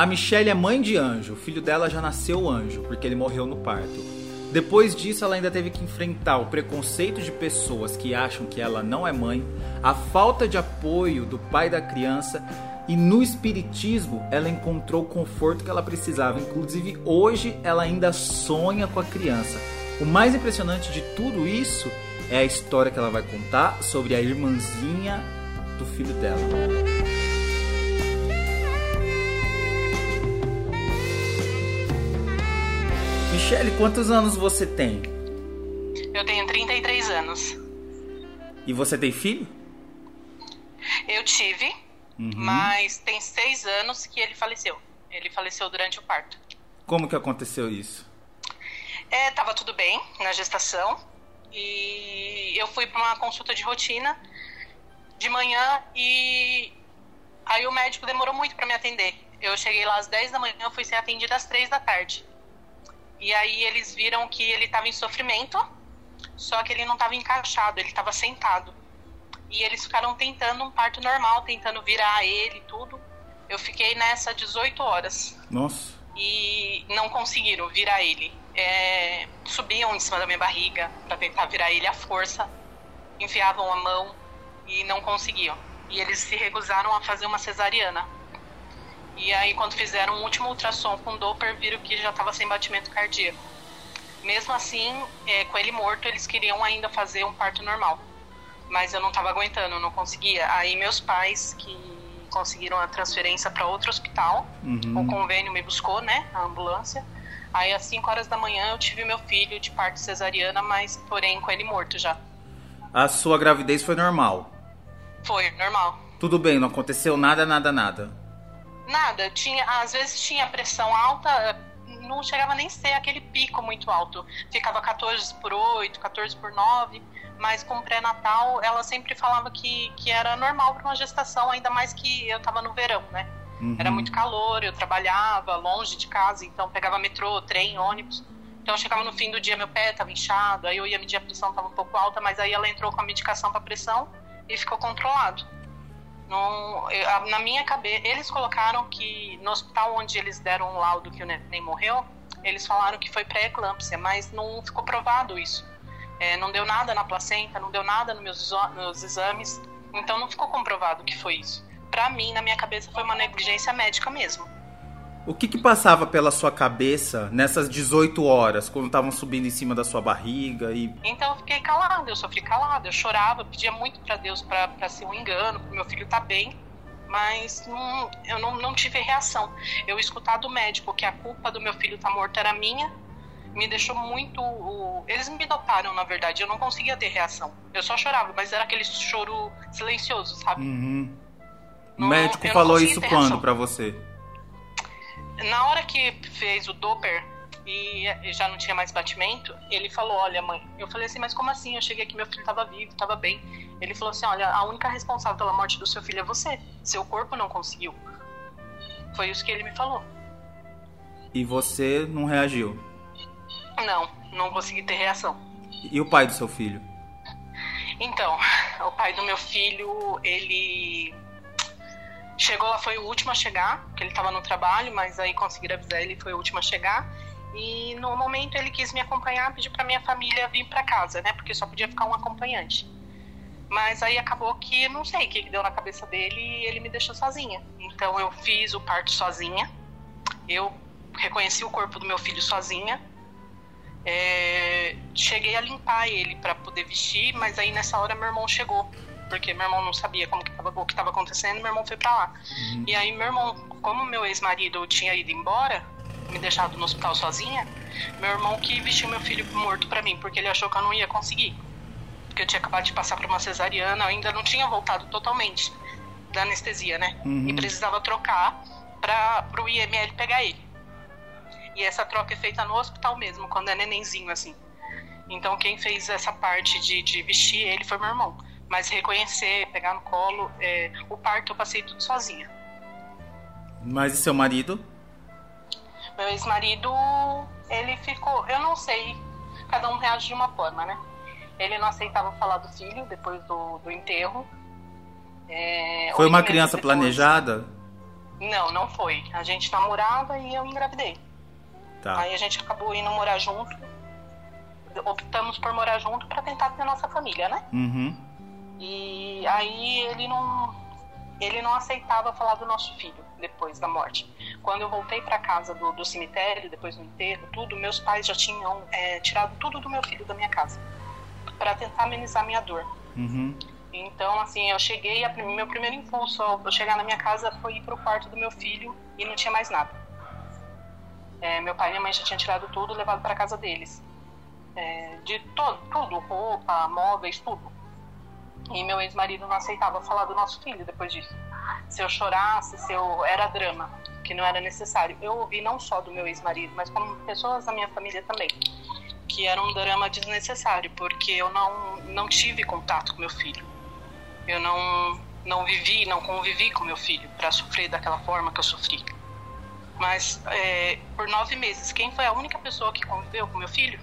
A Michelle é mãe de anjo, o filho dela já nasceu anjo, porque ele morreu no parto. Depois disso, ela ainda teve que enfrentar o preconceito de pessoas que acham que ela não é mãe, a falta de apoio do pai da criança e no espiritismo ela encontrou o conforto que ela precisava. Inclusive, hoje ela ainda sonha com a criança. O mais impressionante de tudo isso é a história que ela vai contar sobre a irmãzinha do filho dela. Michele, quantos anos você tem? Eu tenho 33 anos. E você tem filho? Eu tive, uhum. mas tem seis anos que ele faleceu. Ele faleceu durante o parto. Como que aconteceu isso? É, tava tudo bem na gestação e eu fui para uma consulta de rotina de manhã e aí o médico demorou muito para me atender. Eu cheguei lá às 10 da manhã, fui ser atendida às 3 da tarde. E aí eles viram que ele estava em sofrimento, só que ele não estava encaixado, ele estava sentado. E eles ficaram tentando um parto normal, tentando virar ele e tudo. Eu fiquei nessa 18 horas. Nossa. E não conseguiram virar ele. É, subiam em cima da minha barriga para tentar virar ele à força, enfiavam a mão e não conseguiam. E eles se recusaram a fazer uma cesariana. E aí, quando fizeram um último ultrassom com Doppler, viram que já estava sem batimento cardíaco. Mesmo assim, é, com ele morto, eles queriam ainda fazer um parto normal. Mas eu não estava aguentando, eu não conseguia. Aí, meus pais, que conseguiram a transferência para outro hospital, uhum. o convênio me buscou, né, a ambulância. Aí, às 5 horas da manhã, eu tive meu filho de parto cesariana, mas, porém, com ele morto já. A sua gravidez foi normal? Foi, normal. Tudo bem, não aconteceu nada, nada, nada? Nada, tinha, às vezes tinha pressão alta, não chegava nem a ser aquele pico muito alto. Ficava 14 por 8, 14 por 9, mas com pré-natal ela sempre falava que, que era normal para uma gestação, ainda mais que eu estava no verão, né? Uhum. Era muito calor, eu trabalhava longe de casa, então pegava metrô, trem, ônibus. Então chegava no fim do dia, meu pé estava inchado, aí eu ia medir a pressão, estava um pouco alta, mas aí ela entrou com a medicação para pressão e ficou controlado. Não, na minha cabeça, eles colocaram que no hospital onde eles deram um laudo que o neném morreu, eles falaram que foi pré-eclâmpsia, mas não ficou provado isso. É, não deu nada na placenta, não deu nada nos meus, meus exames, então não ficou comprovado que foi isso. Para mim, na minha cabeça, foi uma negligência médica mesmo. O que, que passava pela sua cabeça nessas 18 horas, quando estavam subindo em cima da sua barriga e... Então eu fiquei calada, eu sofri calada, eu chorava, pedia muito para Deus para ser um engano, pro meu filho tá bem, mas não, eu não, não tive reação. Eu escutar do médico que a culpa do meu filho tá morto era minha, me deixou muito. Eles me doparam, na verdade. Eu não conseguia ter reação. Eu só chorava, mas era aquele choro silencioso, sabe? Uhum. o médico falou isso quando para você? Na hora que fez o Doppler e já não tinha mais batimento, ele falou: Olha, mãe. Eu falei assim: Mas como assim? Eu cheguei aqui, meu filho estava vivo, estava bem. Ele falou assim: Olha, a única responsável pela morte do seu filho é você. Seu corpo não conseguiu. Foi isso que ele me falou. E você não reagiu? Não, não consegui ter reação. E o pai do seu filho? Então, o pai do meu filho, ele Chegou lá, foi o último a chegar, porque ele estava no trabalho, mas aí conseguiram avisar ele, foi o último a chegar. E no momento ele quis me acompanhar, pediu para minha família vir para casa, né? Porque só podia ficar um acompanhante. Mas aí acabou que não sei o que deu na cabeça dele e ele me deixou sozinha. Então eu fiz o parto sozinha. Eu reconheci o corpo do meu filho sozinha. É, cheguei a limpar ele para poder vestir, mas aí nessa hora meu irmão chegou porque meu irmão não sabia como que tava, o que estava acontecendo, meu irmão foi para lá. Uhum. E aí meu irmão, como meu ex-marido tinha ido embora, me deixado no hospital sozinha, meu irmão que vestiu meu filho morto para mim, porque ele achou que eu não ia conseguir. Porque eu tinha acabado de passar por uma cesariana, ainda não tinha voltado totalmente da anestesia, né? Uhum. E precisava trocar para o IML pegar ele. E essa troca é feita no hospital mesmo, quando é nenenzinho assim. Então quem fez essa parte de, de vestir ele foi meu irmão. Mas reconhecer, pegar no colo, é, o parto eu passei tudo sozinha. Mas e seu marido? Meu ex-marido, ele ficou, eu não sei, cada um reage de uma forma, né? Ele não aceitava falar do filho depois do, do enterro. É, Foi uma criança depois, planejada? Não, não foi. A gente namorava e eu engravidei. Tá. Aí a gente acabou indo morar junto. Optamos por morar junto para tentar ter a nossa família, né? Uhum. E aí ele não ele não aceitava falar do nosso filho depois da morte. Quando eu voltei para casa do, do, cemitério, depois do enterro, tudo, meus pais já tinham é, tirado tudo do meu filho da minha casa para tentar amenizar minha dor. Uhum. Então, assim, eu cheguei, a, meu primeiro impulso ao chegar na minha casa foi ir pro quarto do meu filho e não tinha mais nada. É, meu pai e minha mãe já tinham tirado tudo, levado para casa deles. É, de todo, tudo, roupa, móveis, tudo. E meu ex-marido não aceitava falar do nosso filho depois disso. Se eu chorasse, se eu era drama, que não era necessário. Eu ouvi não só do meu ex-marido, mas como pessoas da minha família também, que era um drama desnecessário, porque eu não não tive contato com meu filho. Eu não não vivi, não convivi com meu filho para sofrer daquela forma que eu sofri. Mas é, por nove meses, quem foi a única pessoa que conviveu com meu filho?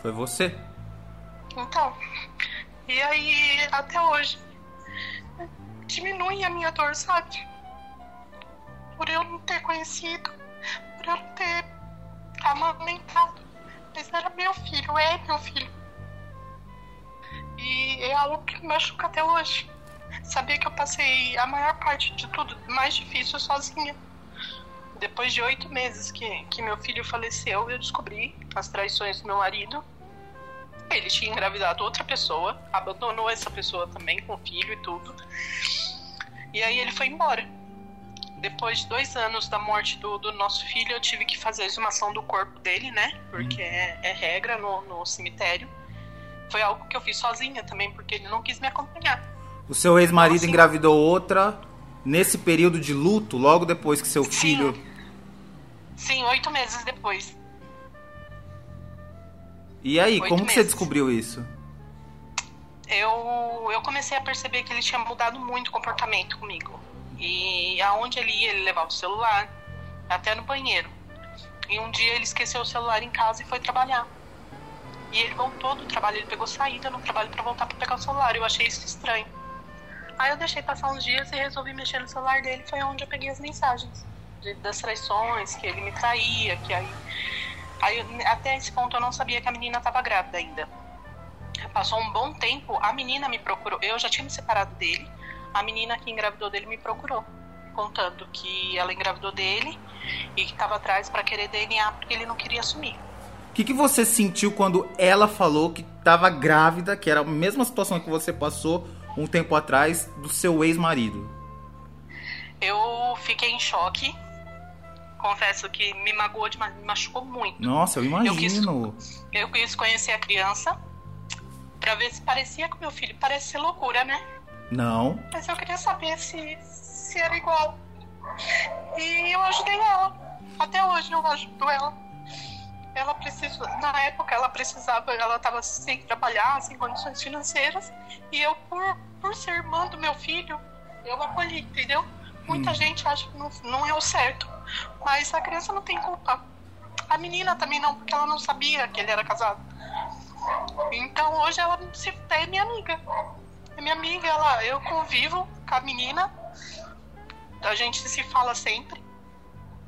Foi você. Então, e aí, até hoje, diminui a minha dor, sabe? Por eu não ter conhecido, por eu não ter amamentado. Mas era meu filho, é meu filho. E é algo que me machuca até hoje. Saber que eu passei a maior parte de tudo mais difícil sozinha. Depois de oito meses que, que meu filho faleceu, eu descobri as traições do meu marido ele tinha engravidado outra pessoa, abandonou essa pessoa também com o filho e tudo. E aí ele foi embora. Depois de dois anos da morte do, do nosso filho, eu tive que fazer a exumação do corpo dele, né? Porque é, é regra no, no cemitério. Foi algo que eu fiz sozinha também, porque ele não quis me acompanhar. O seu ex-marido então, assim, engravidou outra nesse período de luto, logo depois que seu sim, filho. Sim, oito meses depois. E aí, Oito como que você descobriu isso? Eu, eu comecei a perceber que ele tinha mudado muito o comportamento comigo. E aonde ele ia, ele levava o celular, até no banheiro. E um dia ele esqueceu o celular em casa e foi trabalhar. E ele voltou do trabalho, ele pegou saída no trabalho para voltar para pegar o celular. Eu achei isso estranho. Aí eu deixei passar uns dias e resolvi mexer no celular dele. Foi onde eu peguei as mensagens de, das traições, que ele me traía, que aí Aí, até esse ponto, eu não sabia que a menina estava grávida ainda. Passou um bom tempo, a menina me procurou. Eu já tinha me separado dele. A menina que engravidou dele me procurou, contando que ela engravidou dele e que estava atrás para querer DNA porque ele não queria assumir. O que, que você sentiu quando ela falou que estava grávida, que era a mesma situação que você passou um tempo atrás do seu ex-marido? Eu fiquei em choque, confesso que me magoou demais, me machucou muito. Nossa, eu imagino. Eu quis, eu quis conhecer a criança para ver se parecia com meu filho. Parece ser loucura, né? Não. Mas eu queria saber se, se era igual. E eu ajudei ela. Até hoje eu ajudo ela. Ela precisou, na época ela precisava, ela estava sem trabalhar, sem condições financeiras, e eu, por, por ser irmã do meu filho, eu acolhi, entendeu? Muita hum. gente acha que não, não é o certo, mas a criança não tem culpa. A menina também não, porque ela não sabia que ele era casado. Então hoje ela se é minha amiga. É minha amiga, ela, eu convivo com a menina, a gente se fala sempre.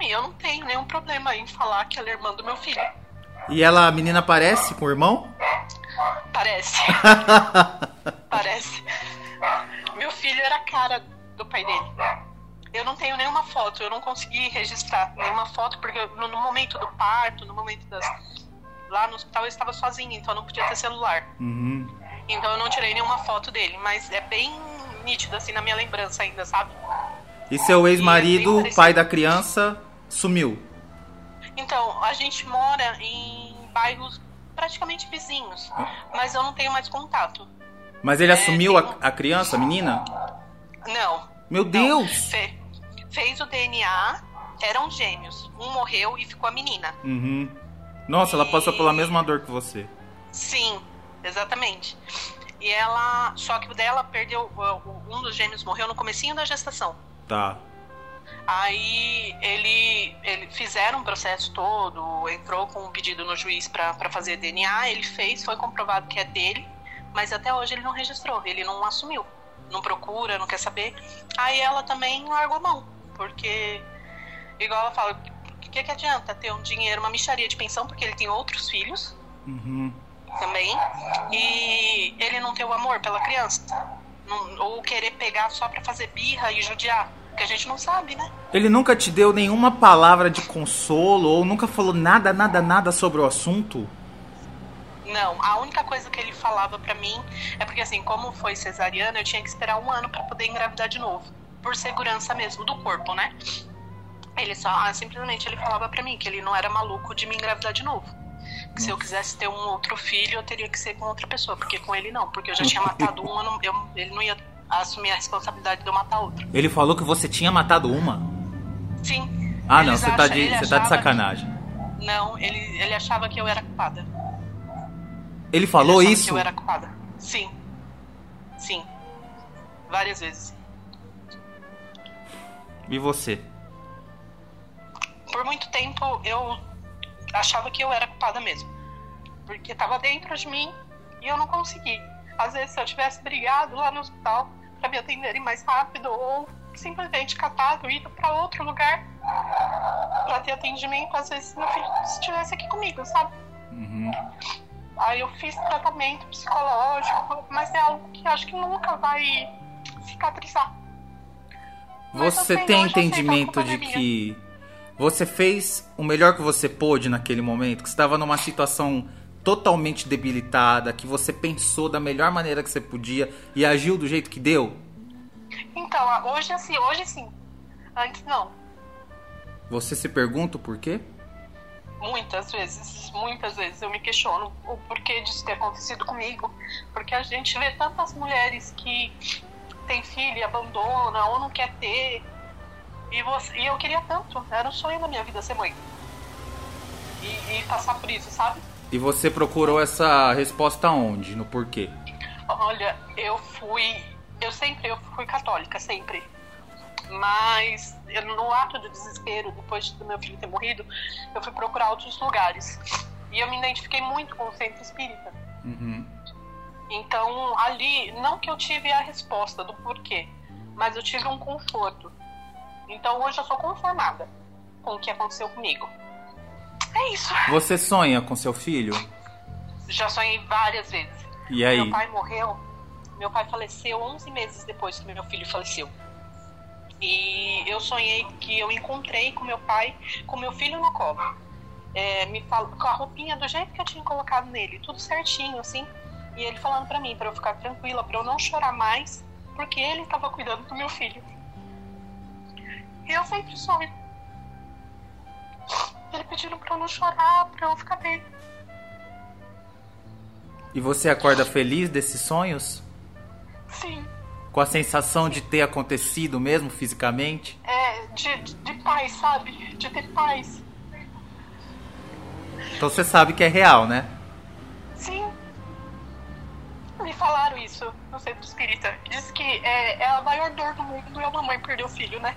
E eu não tenho nenhum problema em falar que ela é irmã do meu filho. E ela, a menina, parece com o irmão? Parece. parece. Meu filho era a cara do pai dele. Eu não tenho nenhuma foto, eu não consegui registrar nenhuma foto, porque no, no momento do parto, no momento das. Lá no hospital eu estava sozinha, então eu não podia ter celular. Uhum. Então eu não tirei nenhuma foto dele, mas é bem nítido assim na minha lembrança ainda, sabe? E seu ex-marido, é pai da criança, sumiu? Então, a gente mora em bairros praticamente vizinhos, mas eu não tenho mais contato. Mas ele é, assumiu a, a, criança, a menina? Não. Meu Deus! Não fez o DNA, eram gêmeos. Um morreu e ficou a menina. Uhum. Nossa, e... ela passou pela mesma dor que você. Sim, exatamente. E ela. Só que o dela perdeu. Um dos gêmeos morreu no comecinho da gestação. Tá. Aí ele, ele fizeram um processo todo, entrou com um pedido no juiz para fazer DNA, ele fez, foi comprovado que é dele, mas até hoje ele não registrou, ele não assumiu, não procura, não quer saber. Aí ela também largou mão Porque, igual ela fala, o que, que adianta ter um dinheiro, uma micharia de pensão, porque ele tem outros filhos Uhum. também, e ele não tem o amor pela criança. Não- ou querer pegar só pra fazer birra e judiar, que a gente não sabe, né? Ele nunca te deu nenhuma palavra de consolo ou nunca falou nada, nada, nada sobre o assunto? Não, a única coisa que ele falava pra mim é porque assim, como foi cesariana, eu tinha que esperar um ano pra poder engravidar de novo, por segurança mesmo do corpo, né? Ele só ah, simplesmente ele falava pra mim que ele não era maluco de me engravidar de novo. Que se eu quisesse ter um outro filho, eu teria que ser com outra pessoa, porque com ele não, porque eu já tinha matado um, eu não- eu- ele não ia assumir a responsabilidade de eu matar outro. Ele falou que você tinha matado uma? Sim. Ah, não, você tá, acham- de, ele você tá de sacanagem. que- não, ele, ele achava que eu era culpada. Ele falou Ele isso? Que eu era culpada. Sim. Sim. Várias vezes. E você? Por muito tempo eu achava que eu era culpada mesmo. Porque tava dentro de mim e eu não consegui. Às vezes, se eu tivesse brigado lá no hospital pra me atenderem mais rápido ou simplesmente catado, ido pra outro lugar pra ter atendimento, às vezes meu filho estivesse aqui comigo, sabe? Uhum. Aí eu fiz tratamento psicológico, mas é algo que acho que nunca vai cicatrizar. Você tem a entendimento de que você fez o melhor que você pôde naquele momento? Que você estava numa situação totalmente debilitada, que você pensou da melhor maneira que você podia e agiu do jeito que deu? Então, hoje assim, hoje sim. Antes não. Você se pergunta o porquê? Muitas vezes, muitas vezes eu me questiono o porquê disso ter acontecido comigo. Porque a gente vê tantas mulheres que têm filho e abandona ou não quer ter. E, você, e eu queria tanto, era um sonho da minha vida ser mãe. E, e passar por isso, sabe? E você procurou essa resposta onde? No porquê? Olha, eu fui. Eu sempre eu fui católica, sempre. Mas eu, no ato do desespero, depois do meu filho ter morrido, eu fui procurar outros lugares. E eu me identifiquei muito com o centro espírita. Uhum. Então, ali, não que eu tive a resposta do porquê, mas eu tive um conforto. Então, hoje eu sou conformada com o que aconteceu comigo. É isso. Você sonha com seu filho? Já sonhei várias vezes. E aí? Meu pai morreu. Meu pai faleceu 11 meses depois que meu filho faleceu. E eu sonhei que eu encontrei com meu pai, com meu filho no colo. É, me fal... Com a roupinha do jeito que eu tinha colocado nele, tudo certinho, assim. E ele falando pra mim, pra eu ficar tranquila, pra eu não chorar mais, porque ele estava cuidando do meu filho. E eu sempre sonho. Ele pedindo pra eu não chorar, pra eu ficar bem. E você acorda feliz desses sonhos? Sim. Com a sensação de ter acontecido mesmo fisicamente? é, de, de, de paz, sabe? De ter paz. Então você sabe que é real, né? Me falaram isso no centro espírita. Diz que é, é a maior dor do mundo é uma mãe perder o filho, né?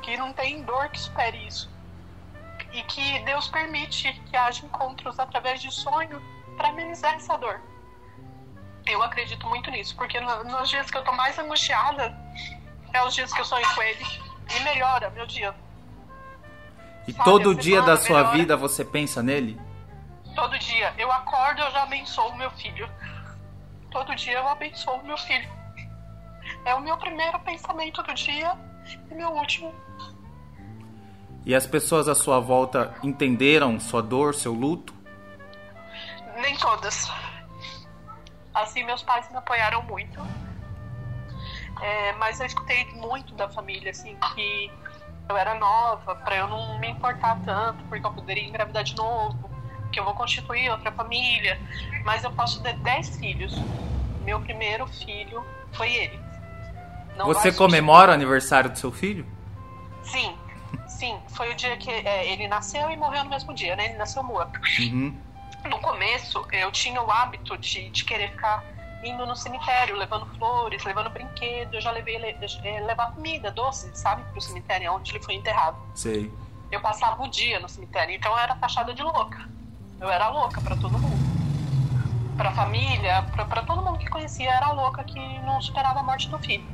Que não tem dor que supere isso. E que Deus permite que haja encontros através de sonho para amenizar essa dor. Eu acredito muito nisso, porque no- nos dias que eu tô mais angustiada, é os dias que eu sonho com ele. E melhora meu dia. E Sabe, todo dia da sua melhora. vida você pensa nele? Todo dia eu acordo eu já abençoo o meu filho. Todo dia eu abençoo meu filho. É o meu primeiro pensamento do dia e meu último. E as pessoas à sua volta entenderam sua dor, seu luto? Nem todas. Assim, meus pais me apoiaram muito. É, mas eu escutei muito da família, assim, que eu era nova, pra eu não me importar tanto, porque eu poderia engravidar de novo, que eu vou constituir outra família. Mas eu posso ter 10 filhos. Meu primeiro filho foi ele. Não você comemora o aniversário do seu filho? Sim, sim. Foi o dia que é, ele nasceu e morreu no mesmo dia, né? Ele nasceu morto. Uhum. No começo, eu tinha o hábito de, de querer ficar indo no cemitério, levando flores, levando brinquedo. Eu já levei le- eh, levar comida, doce, sabe, pro cemitério onde ele foi enterrado. Sei. Eu passava o dia no cemitério, então eu era taxada de louca. Eu era louca pra todo mundo. Pra família, pra todo mundo que conhecia, era louca que não superava a morte do filho.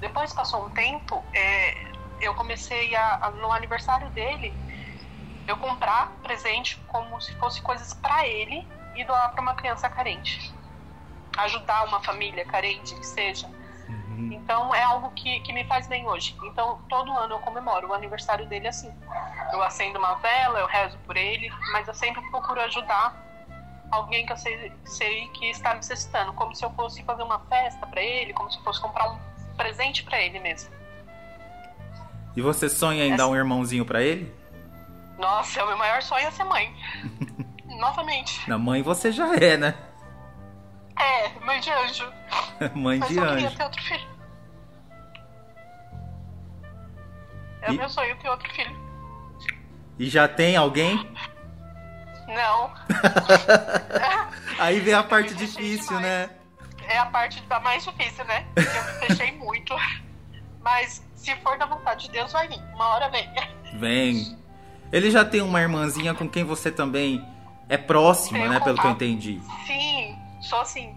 Depois passou um tempo, é, eu comecei a, a, no aniversário dele, eu comprar presente como se fosse coisas para ele e doar para uma criança carente. Ajudar uma família carente, que seja. Uhum. Então é algo que, que me faz bem hoje. Então todo ano eu comemoro o aniversário dele assim. Eu acendo uma vela, eu rezo por ele, mas eu sempre procuro ajudar alguém que eu sei, sei que está necessitando, como se eu fosse fazer uma festa para ele, como se eu fosse comprar um presente para ele mesmo. E você sonha em dar um irmãozinho para ele? Nossa, o meu maior sonho é ser mãe. Novamente. Na mãe você já é, né? É, mãe de anjo. mãe Mas de eu anjo. queria ter outro filho. É e... meu sonho ter outro filho. E já tem alguém? Não. Aí vem a parte difícil, né? É a parte da mais difícil, né? Eu me fechei muito. Mas se for da vontade de Deus, vai vir. Uma hora vem. Vem. Ele já tem uma irmãzinha com quem você também é próxima, tenho né? Contato. Pelo que eu entendi. Sim, sou sim.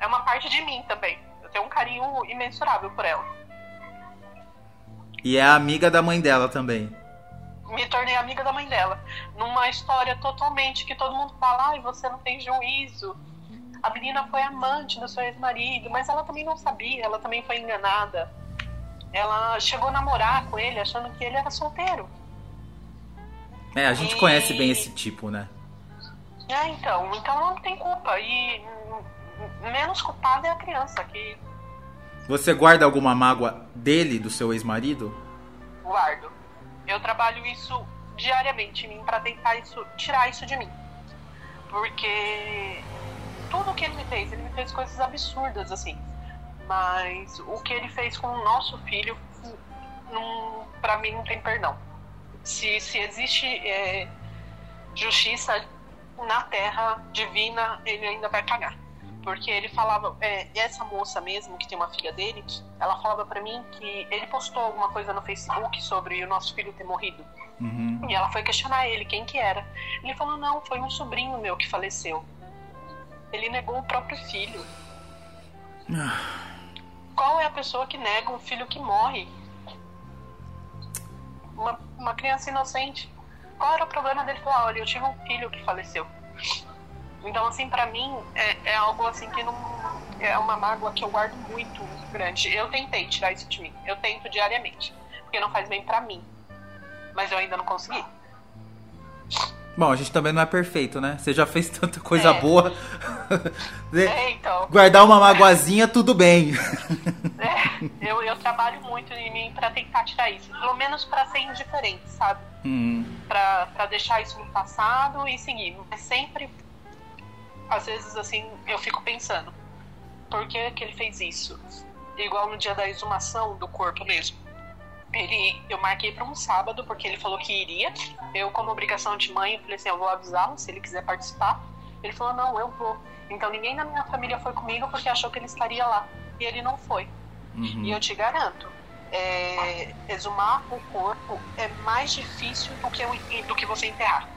É uma parte de mim também. Eu tenho um carinho imensurável por ela. E é amiga da mãe dela também me tornei amiga da mãe dela. Numa história totalmente que todo mundo fala, ai, você não tem juízo. A menina foi amante do seu ex-marido, mas ela também não sabia, ela também foi enganada. Ela chegou a namorar com ele achando que ele era solteiro. É, a gente e... conhece bem esse tipo, né? É, então. Então não tem culpa. E menos culpada é a criança que. Você guarda alguma mágoa dele, do seu ex-marido? Guardo. Eu trabalho isso diariamente em mim para tentar isso, tirar isso de mim. Porque tudo que ele me fez, ele me fez coisas absurdas assim. Mas o que ele fez com o nosso filho, para mim não tem perdão. Se, se existe é, justiça na terra divina, ele ainda vai pagar porque ele falava, é, essa moça mesmo, que tem uma filha dele, ela falava para mim que ele postou alguma coisa no Facebook sobre o nosso filho ter morrido. Uhum. E ela foi questionar ele, quem que era. Ele falou, não, foi um sobrinho meu que faleceu. Ele negou o próprio filho. Ah. Qual é a pessoa que nega um filho que morre? Uma, uma criança inocente. Qual era o problema dele falar, olha, eu tive um filho que faleceu. Então, assim, para mim, é, é, algo assim que não. É uma mágoa que eu guardo muito grande. Eu tentei tirar isso de mim. Eu tento diariamente. Porque não faz bem para mim. Mas eu ainda não consegui. Bom, a gente também não é perfeito, né? Você já fez tanta coisa é. boa. é, então. Guardar uma magoazinha, tudo bem. é, eu, eu trabalho muito em mim pra tentar tirar isso. Pelo menos pra ser indiferente, sabe? Uhum. Pra deixar isso no passado e seguir. Mas sempre às vezes assim eu fico pensando, por que, que ele fez isso? Igual no dia da exumação do corpo mesmo. Ele, eu marquei para um sábado porque ele falou que iria. Eu, como obrigação de mãe, falei assim: eu vou avisá-lo se ele quiser participar. Ele falou: não, eu vou. Então ninguém da minha família foi comigo porque achou que ele estaria lá. E ele não foi. Uhum. E eu te garanto, é, exumar o corpo é mais difícil do que, do que você enterrar.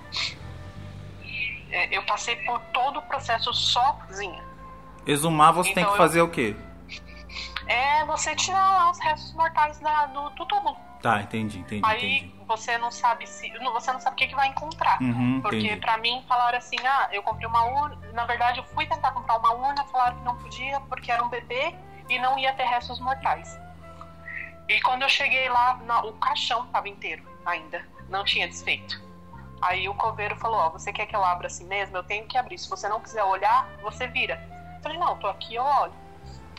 É, eu passei por todo o processo sozinha. Exumar você então, tem que fazer eu... o quê? É você tirar lá os restos mortais da, do, do túmulo. Tá, entendi, entendi. Aí entendi. você não sabe se. Você não sabe o que, que vai encontrar. Uhum, porque entendi. pra mim falaram assim, ah, eu comprei uma urna. Na verdade, eu fui tentar comprar uma urna, falaram que não podia porque era um bebê e não ia ter restos mortais. E quando eu cheguei lá, o caixão tava inteiro ainda. Não tinha desfeito. Aí o coveiro falou: Ó, você quer que eu abra assim mesmo? Eu tenho que abrir. Se você não quiser olhar, você vira. Eu falei: Não, tô aqui, eu olho.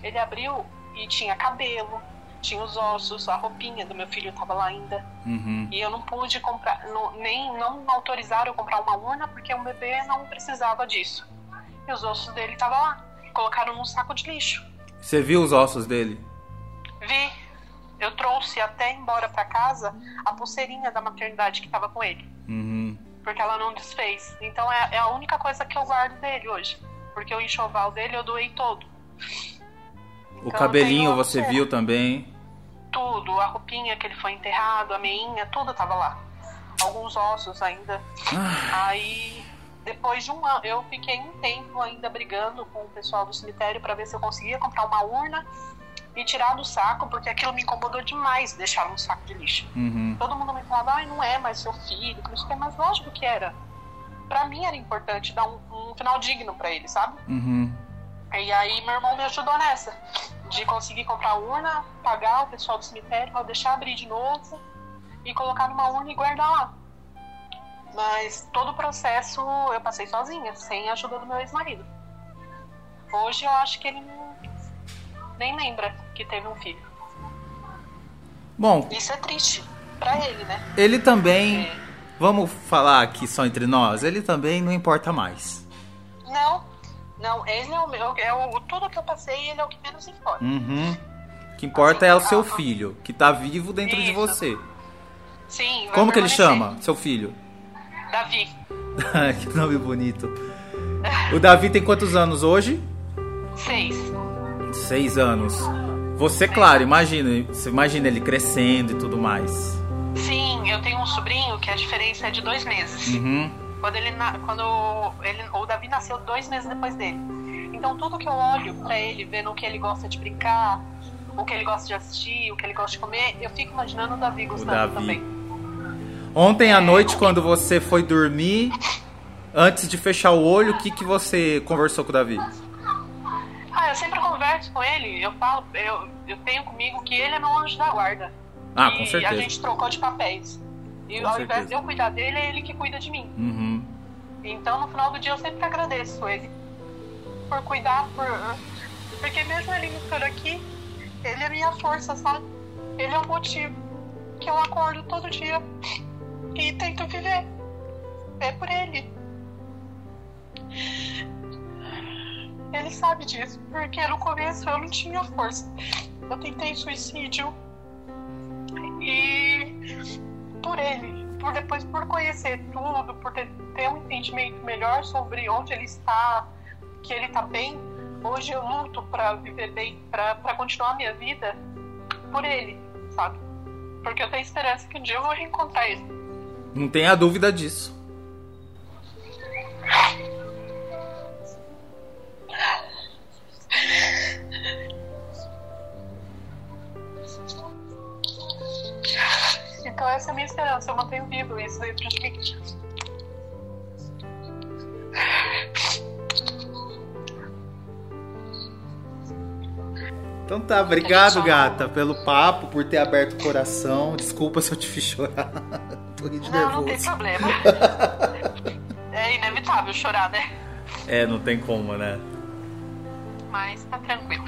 Ele abriu e tinha cabelo, tinha os ossos, a roupinha do meu filho tava lá ainda. Uhum. E eu não pude comprar, não, nem não autorizaram eu comprar uma urna porque um bebê não precisava disso. E os ossos dele tava lá. Colocaram num saco de lixo. Você viu os ossos dele? Vi. Eu trouxe até embora para casa a pulseirinha da maternidade que tava com ele. Uhum. Porque ela não desfez. Então é, é, a única coisa que eu guardo dele hoje. Porque o enxoval dele eu doei todo. O então, cabelinho você viu também? Tudo. A roupinha que ele foi enterrado, a meinha, tudo tava lá. Alguns ossos ainda. Ah. Aí, depois de um ano, eu fiquei um tempo ainda brigando com o pessoal do cemitério para ver se eu conseguia comprar uma urna e tirar do saco, porque aquilo me incomodou demais deixar num saco de lixo. Uhum. Todo mundo me falava, ai, não é mais seu filho, que não sei mas lógico que era. Pra mim era importante dar um, um final digno pra ele, sabe? Uhum. E aí meu irmão me ajudou nessa, de conseguir comprar urna, pagar o pessoal do cemitério, pra deixar abrir de novo e colocar numa urna e guardar lá. Mas todo o processo eu passei sozinha, sem a ajuda do meu ex-marido. Hoje eu acho que ele não- nem lembra que teve um filho. Bom, Isso é triste pra ele, né? ele também, É. vamos falar aqui só entre nós, ele também não importa mais. Não, não, ele é o meu, é o, tudo que eu passei, ele é o que menos importa. Uhum. O que importa é o seu filho, que tá vivo dentro de Isso. você. Sim, vai Como que ele chama, seu filho? Davi. que nome bonito. O Davi tem quantos anos hoje? Seis. Seis anos. Você, claro, imagina, você imagina ele crescendo e tudo mais. Sim, eu tenho um sobrinho que a diferença é de dois meses. Uhum. Quando ele, quando ele, o Davi nasceu dois meses depois dele. Então tudo que eu olho pra ele, vendo o que ele gosta de brincar, o que ele gosta de assistir, o que ele gosta de comer, eu fico imaginando o Davi gostando Davi. também. Ontem à noite, quando você foi dormir, antes de fechar o olho, o que, que você conversou com o Davi? Eu sempre converso com ele, eu falo, eu, eu tenho comigo que ele é meu anjo da guarda. Ah, e com certeza. a gente trocou de papéis. E Com ao certeza. invés de eu cuidar dele, é ele que cuida de mim. Uhum. Então no final do dia eu sempre agradeço ele por cuidar, por. Porque mesmo ele não ficando aqui, ele é minha força, sabe? Ele é o motivo que eu acordo todo dia e tento viver. É por ele. Ele sabe disso, porque no começo eu não tinha força. Eu tentei suicídio e por ele, por depois por conhecer tudo, por ter, ter um entendimento melhor sobre onde ele está, que ele está bem, hoje eu luto para viver bem, para continuar a minha vida por ele, sabe? Porque eu tenho esperança que um dia eu vou reencontrar ele. Não tenha dúvida disso. Então essa é a minha esperança, eu mantenho vivo isso dentro de mim. Então tá, obrigado, gata, pelo papo, por ter aberto o coração. Desculpa se eu te fiz chorar. Tô de Não, não tem nervoso. problema. é inevitável chorar, né? É, não tem como, né? Mas tá tranquilo.